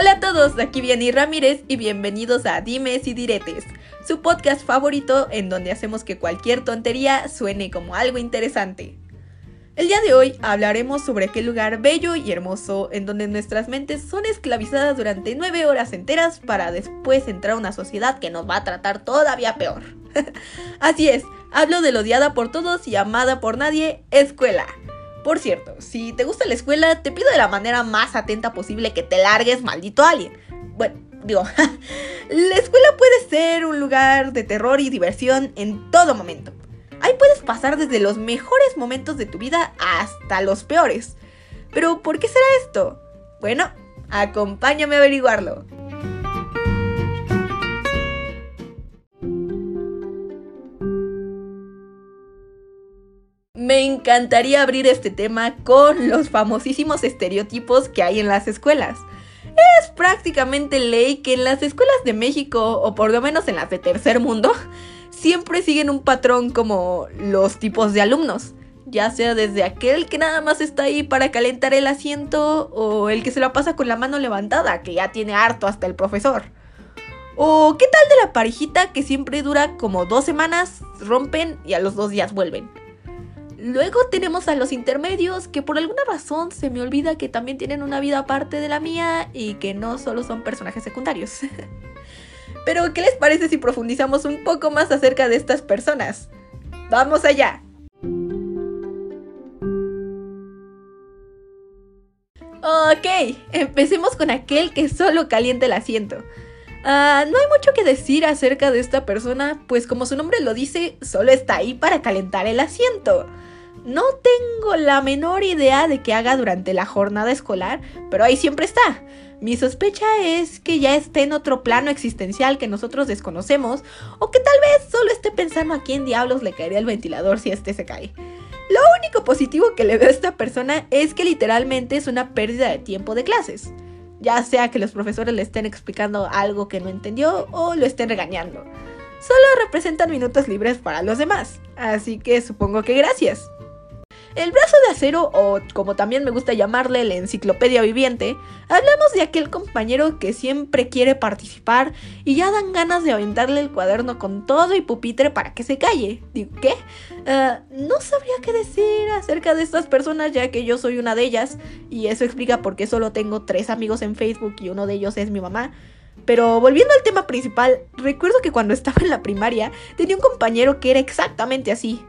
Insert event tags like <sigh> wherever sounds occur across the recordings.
Hola a todos, aquí viene Ramírez y bienvenidos a Dimes y Diretes, su podcast favorito en donde hacemos que cualquier tontería suene como algo interesante. El día de hoy hablaremos sobre aquel lugar bello y hermoso en donde nuestras mentes son esclavizadas durante nueve horas enteras para después entrar a una sociedad que nos va a tratar todavía peor. <laughs> Así es, hablo de la odiada por todos y amada por nadie, escuela. Por cierto, si te gusta la escuela, te pido de la manera más atenta posible que te largues, maldito alien. Bueno, digo, <laughs> la escuela puede ser un lugar de terror y diversión en todo momento. Ahí puedes pasar desde los mejores momentos de tu vida hasta los peores. Pero, ¿por qué será esto? Bueno, acompáñame a averiguarlo. Me encantaría abrir este tema con los famosísimos estereotipos que hay en las escuelas. Es prácticamente ley que en las escuelas de México, o por lo menos en las de tercer mundo, siempre siguen un patrón como los tipos de alumnos. Ya sea desde aquel que nada más está ahí para calentar el asiento o el que se la pasa con la mano levantada, que ya tiene harto hasta el profesor. O qué tal de la parejita que siempre dura como dos semanas, rompen y a los dos días vuelven. Luego tenemos a los intermedios que por alguna razón se me olvida que también tienen una vida aparte de la mía y que no solo son personajes secundarios. <laughs> Pero, ¿qué les parece si profundizamos un poco más acerca de estas personas? ¡Vamos allá! Ok, empecemos con aquel que solo calienta el asiento. Ah, no hay mucho que decir acerca de esta persona, pues como su nombre lo dice, solo está ahí para calentar el asiento. No tengo la menor idea de qué haga durante la jornada escolar, pero ahí siempre está. Mi sospecha es que ya esté en otro plano existencial que nosotros desconocemos, o que tal vez solo esté pensando a quién diablos le caería el ventilador si este se cae. Lo único positivo que le veo a esta persona es que literalmente es una pérdida de tiempo de clases. Ya sea que los profesores le estén explicando algo que no entendió o lo estén regañando. Solo representan minutos libres para los demás, así que supongo que gracias. El brazo de acero, o como también me gusta llamarle la enciclopedia viviente, hablamos de aquel compañero que siempre quiere participar y ya dan ganas de aventarle el cuaderno con todo y pupitre para que se calle. Digo, ¿qué? Ah, no sabría qué decir acerca de estas personas ya que yo soy una de ellas y eso explica por qué solo tengo tres amigos en Facebook y uno de ellos es mi mamá. Pero volviendo al tema principal, recuerdo que cuando estaba en la primaria tenía un compañero que era exactamente así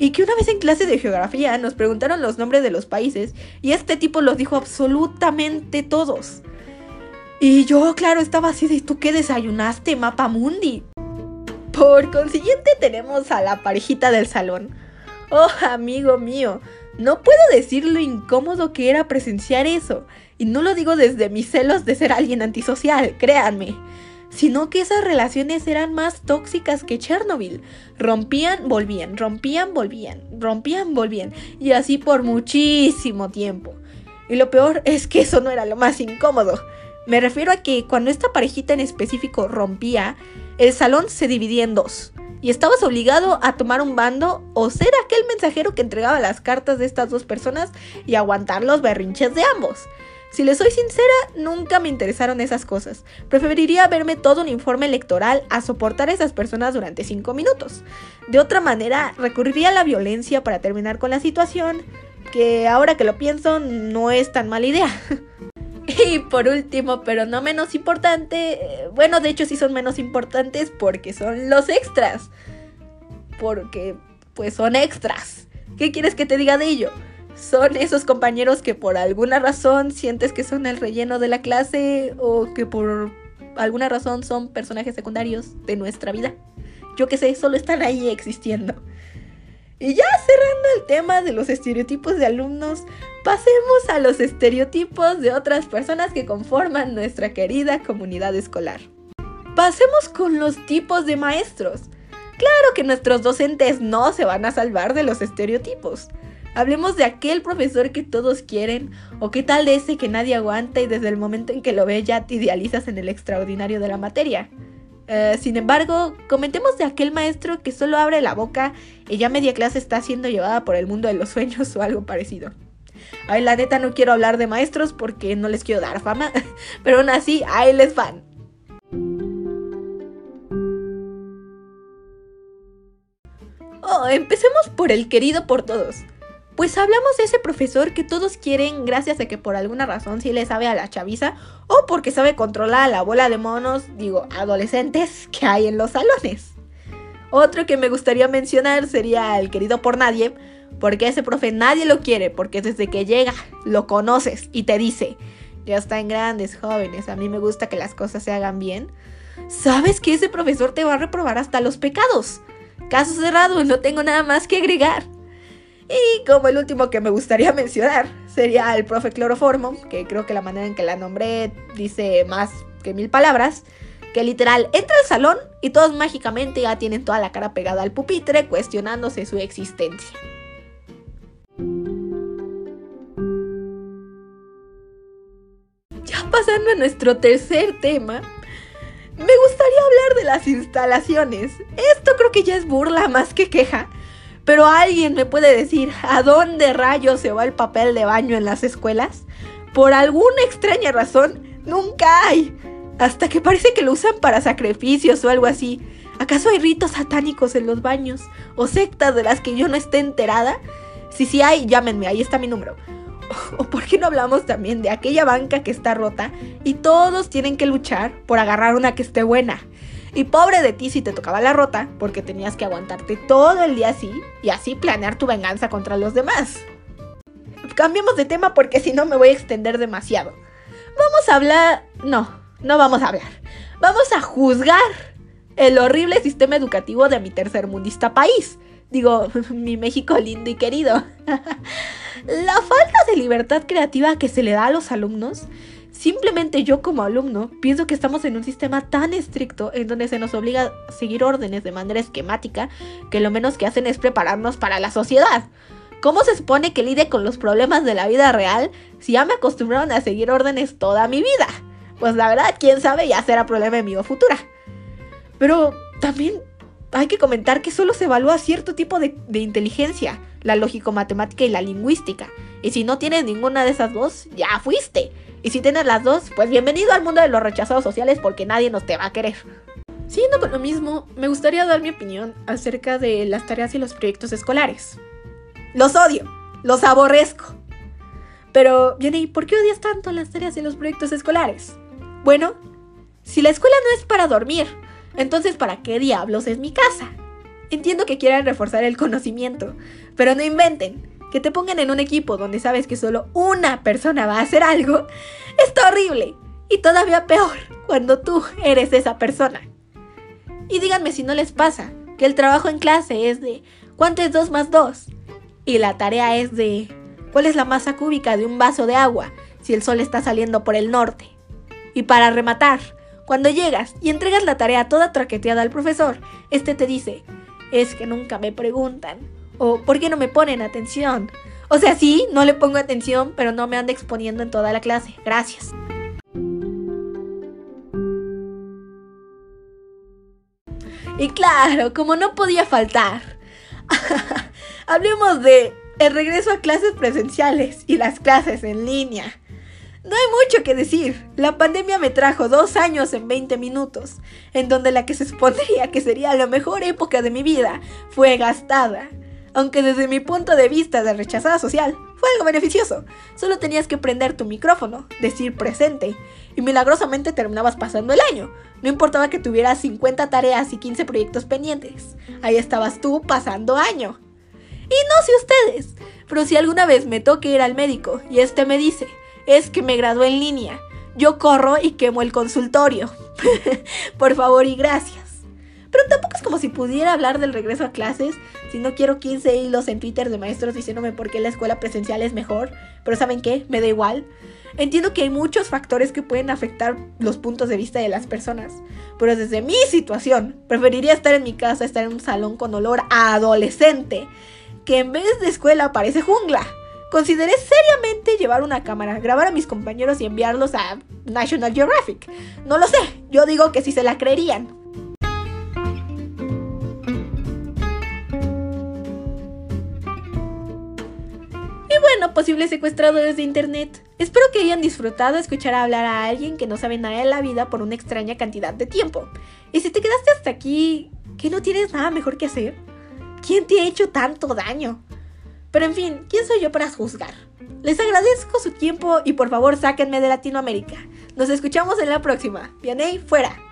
y que una vez en clase de geografía nos preguntaron los nombres de los países y este tipo los dijo absolutamente todos. Y yo, claro, estaba así de, ¿tú qué desayunaste, Mapa Mundi? Por consiguiente tenemos a la parejita del salón. Oh, amigo mío, no puedo decir lo incómodo que era presenciar eso. Y no lo digo desde mis celos de ser alguien antisocial, créanme sino que esas relaciones eran más tóxicas que Chernobyl. Rompían, volvían, rompían, volvían, rompían, volvían, y así por muchísimo tiempo. Y lo peor es que eso no era lo más incómodo. Me refiero a que cuando esta parejita en específico rompía, el salón se dividía en dos. Y estabas obligado a tomar un bando o ser aquel mensajero que entregaba las cartas de estas dos personas y aguantar los berrinches de ambos. Si les soy sincera, nunca me interesaron esas cosas. Preferiría verme todo un informe electoral a soportar a esas personas durante 5 minutos. De otra manera, recurriría a la violencia para terminar con la situación, que ahora que lo pienso no es tan mala idea. <laughs> y por último, pero no menos importante, eh, bueno, de hecho sí son menos importantes porque son los extras. Porque, pues son extras. ¿Qué quieres que te diga de ello? Son esos compañeros que por alguna razón sientes que son el relleno de la clase o que por alguna razón son personajes secundarios de nuestra vida. Yo que sé, solo están ahí existiendo. Y ya cerrando el tema de los estereotipos de alumnos, pasemos a los estereotipos de otras personas que conforman nuestra querida comunidad escolar. Pasemos con los tipos de maestros. Claro que nuestros docentes no se van a salvar de los estereotipos. Hablemos de aquel profesor que todos quieren, o qué tal de ese que nadie aguanta y desde el momento en que lo ve ya te idealizas en el extraordinario de la materia. Eh, sin embargo, comentemos de aquel maestro que solo abre la boca y ya media clase está siendo llevada por el mundo de los sueños <laughs> o algo parecido. Ay, la neta no quiero hablar de maestros porque no les quiero dar fama, <laughs> pero aún así, ahí les van. Oh, empecemos por el querido por todos. Pues hablamos de ese profesor que todos quieren gracias a que por alguna razón sí le sabe a la chaviza o porque sabe controlar a la bola de monos, digo, adolescentes que hay en los salones. Otro que me gustaría mencionar sería el querido por nadie, porque ese profe nadie lo quiere, porque desde que llega lo conoces y te dice, ya están grandes, jóvenes, a mí me gusta que las cosas se hagan bien. Sabes que ese profesor te va a reprobar hasta los pecados. Caso cerrado, no tengo nada más que agregar. Y como el último que me gustaría <laughs> mencionar sería el profe Cloroformo, que creo que la manera en que la nombré dice más que mil palabras, que literal entra al salón y todos mágicamente ya tienen toda la cara pegada al pupitre cuestionándose su existencia. Ya pasando a nuestro tercer tema, me gustaría hablar de las instalaciones. Esto creo que ya es burla más que queja pero alguien me puede decir a dónde rayos se va el papel de baño en las escuelas. Por alguna extraña razón, nunca hay. Hasta que parece que lo usan para sacrificios o algo así. ¿Acaso hay ritos satánicos en los baños? ¿O sectas de las que yo no esté enterada? Si sí hay, llámenme, ahí está mi número. ¿O por qué no hablamos también de aquella banca que está rota y todos tienen que luchar por agarrar una que esté buena? Y pobre de ti si te tocaba la rota, porque tenías que aguantarte todo el día así y así planear tu venganza contra los demás. Cambiemos de tema porque si no me voy a extender demasiado. Vamos a hablar... No, no vamos a hablar. Vamos a juzgar el horrible sistema educativo de mi tercermundista país. Digo, <laughs> mi México lindo y querido. <laughs> la falta de libertad creativa que se le da a los alumnos Simplemente yo como alumno pienso que estamos en un sistema tan estricto en donde se nos obliga a seguir órdenes de manera esquemática que lo menos que hacen es prepararnos para la sociedad. ¿Cómo se supone que lide con los problemas de la vida real si ya me acostumbraron a seguir órdenes toda mi vida? Pues la verdad, quién sabe, ya será problema mío futura. Pero también hay que comentar que solo se evalúa cierto tipo de, de inteligencia, la lógico-matemática y la lingüística. Y si no tienes ninguna de esas dos, ya fuiste. Y si tienes las dos, pues bienvenido al mundo de los rechazados sociales porque nadie nos te va a querer. Siguiendo con lo mismo, me gustaría dar mi opinión acerca de las tareas y los proyectos escolares. Los odio, los aborrezco. Pero, Jenny, ¿por qué odias tanto las tareas y los proyectos escolares? Bueno, si la escuela no es para dormir, entonces ¿para qué diablos es mi casa? Entiendo que quieran reforzar el conocimiento, pero no inventen que te pongan en un equipo donde sabes que solo una persona va a hacer algo, está horrible. Y todavía peor, cuando tú eres esa persona. Y díganme si no les pasa, que el trabajo en clase es de ¿cuánto es 2 más 2? Y la tarea es de ¿cuál es la masa cúbica de un vaso de agua si el sol está saliendo por el norte? Y para rematar, cuando llegas y entregas la tarea toda traqueteada al profesor, este te dice, es que nunca me preguntan, o ¿por qué no me ponen atención? O sea, sí, no le pongo atención, pero no me anda exponiendo en toda la clase. Gracias. Y claro, como no podía faltar, <laughs> hablemos de el regreso a clases presenciales y las clases en línea. No hay mucho que decir. La pandemia me trajo dos años en 20 minutos, en donde la que se <laughs> supondría que sería la mejor época de mi vida fue gastada aunque desde mi punto de vista de rechazada social fue algo beneficioso. Solo tenías que prender tu micrófono, decir presente, y milagrosamente terminabas pasando el año. No importaba que tuvieras 50 tareas y 15 proyectos pendientes. Ahí estabas tú pasando año. Y no sé ustedes, pero si alguna vez me toque ir al médico y este me dice, es que me gradué en línea, yo corro y quemo el consultorio. <laughs> Por favor y gracias. Pero tampoco es como si pudiera hablar del regreso a clases si no quiero 15 hilos en Twitter de maestros diciéndome por qué la escuela presencial es mejor. Pero ¿saben qué? Me da igual. Entiendo que hay muchos factores que pueden afectar los puntos de vista de las personas. Pero desde mi situación, preferiría estar en mi casa, estar en un salón con olor a adolescente, que en vez de escuela parece jungla. Consideré seriamente llevar una cámara, grabar a mis compañeros y enviarlos a National Geographic. No lo sé, yo digo que si se la creerían. Bueno, posibles secuestradores de internet. Espero que hayan disfrutado escuchar hablar a alguien que no sabe nada de la vida por una extraña cantidad de tiempo. Y si te quedaste hasta aquí, ¿que no tienes nada mejor que hacer? ¿Quién te ha hecho tanto daño? Pero en fin, ¿quién soy yo para juzgar? Les agradezco su tiempo y por favor sáquenme de Latinoamérica. Nos escuchamos en la próxima. Vianey, fuera.